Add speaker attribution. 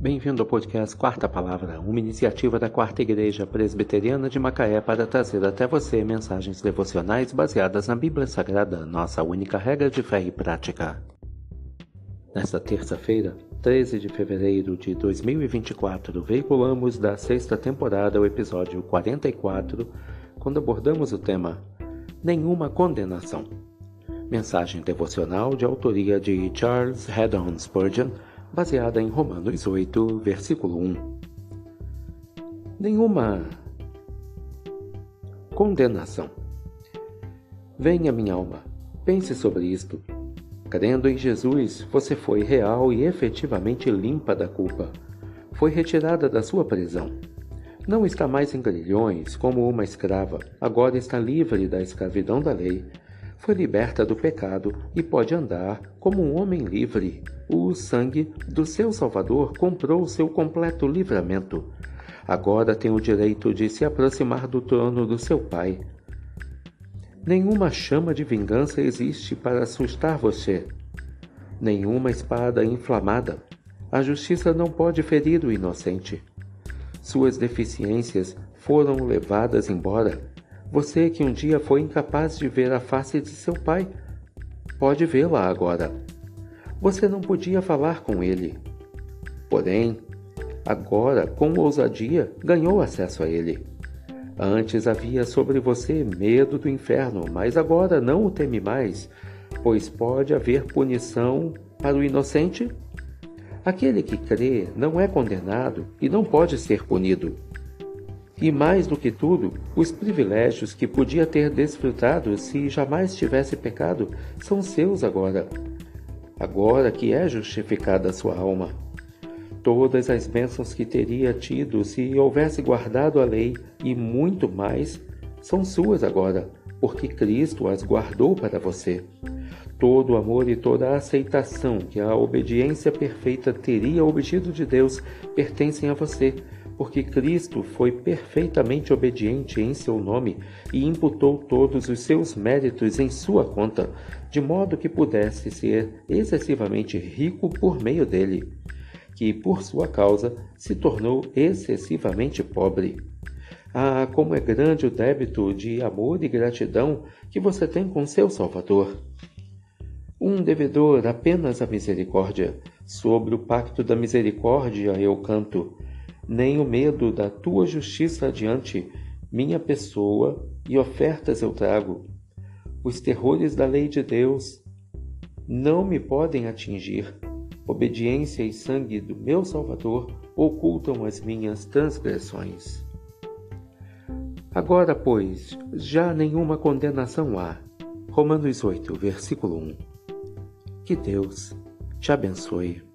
Speaker 1: Bem-vindo ao podcast Quarta Palavra, uma iniciativa da Quarta Igreja Presbiteriana de Macaé para trazer até você mensagens devocionais baseadas na Bíblia Sagrada, nossa única regra de fé e prática. Nesta terça-feira, 13 de fevereiro de 2024, veiculamos da sexta temporada o episódio 44, quando abordamos o tema Nenhuma Condenação. Mensagem devocional de autoria de Charles Haddon Spurgeon baseada em Romanos 8, versículo 1. Nenhuma condenação. Venha, minha alma, pense sobre isto. Crendo em Jesus, você foi real e efetivamente limpa da culpa. Foi retirada da sua prisão. Não está mais em grilhões como uma escrava, agora está livre da escravidão da lei. Foi liberta do pecado e pode andar como um homem livre o sangue do seu Salvador comprou seu completo livramento. Agora tem o direito de se aproximar do trono do seu Pai. Nenhuma chama de vingança existe para assustar você. Nenhuma espada inflamada. A justiça não pode ferir o inocente. Suas deficiências foram levadas embora. Você que um dia foi incapaz de ver a face de seu pai, pode vê-la agora você não podia falar com ele. Porém, agora, com ousadia, ganhou acesso a ele. Antes havia sobre você medo do inferno, mas agora não o teme mais, pois pode haver punição para o inocente. Aquele que crê não é condenado e não pode ser punido. E mais do que tudo, os privilégios que podia ter desfrutado se jamais tivesse pecado são seus agora agora que é justificada sua alma. Todas as bênçãos que teria tido se houvesse guardado a lei e muito mais são suas agora, porque Cristo as guardou para você. Todo o amor e toda a aceitação que a obediência perfeita teria obtido de Deus pertencem a você porque Cristo foi perfeitamente obediente em seu nome e imputou todos os seus méritos em sua conta, de modo que pudesse ser excessivamente rico por meio dele, que por sua causa se tornou excessivamente pobre. Ah, como é grande o débito de amor e gratidão que você tem com seu Salvador! Um devedor apenas a misericórdia. Sobre o pacto da misericórdia eu canto nem o medo da tua justiça adiante minha pessoa e ofertas eu trago. Os terrores da lei de Deus não me podem atingir. Obediência e sangue do meu Salvador ocultam as minhas transgressões. Agora, pois, já nenhuma condenação há. Romanos 8, versículo 1. Que Deus te abençoe.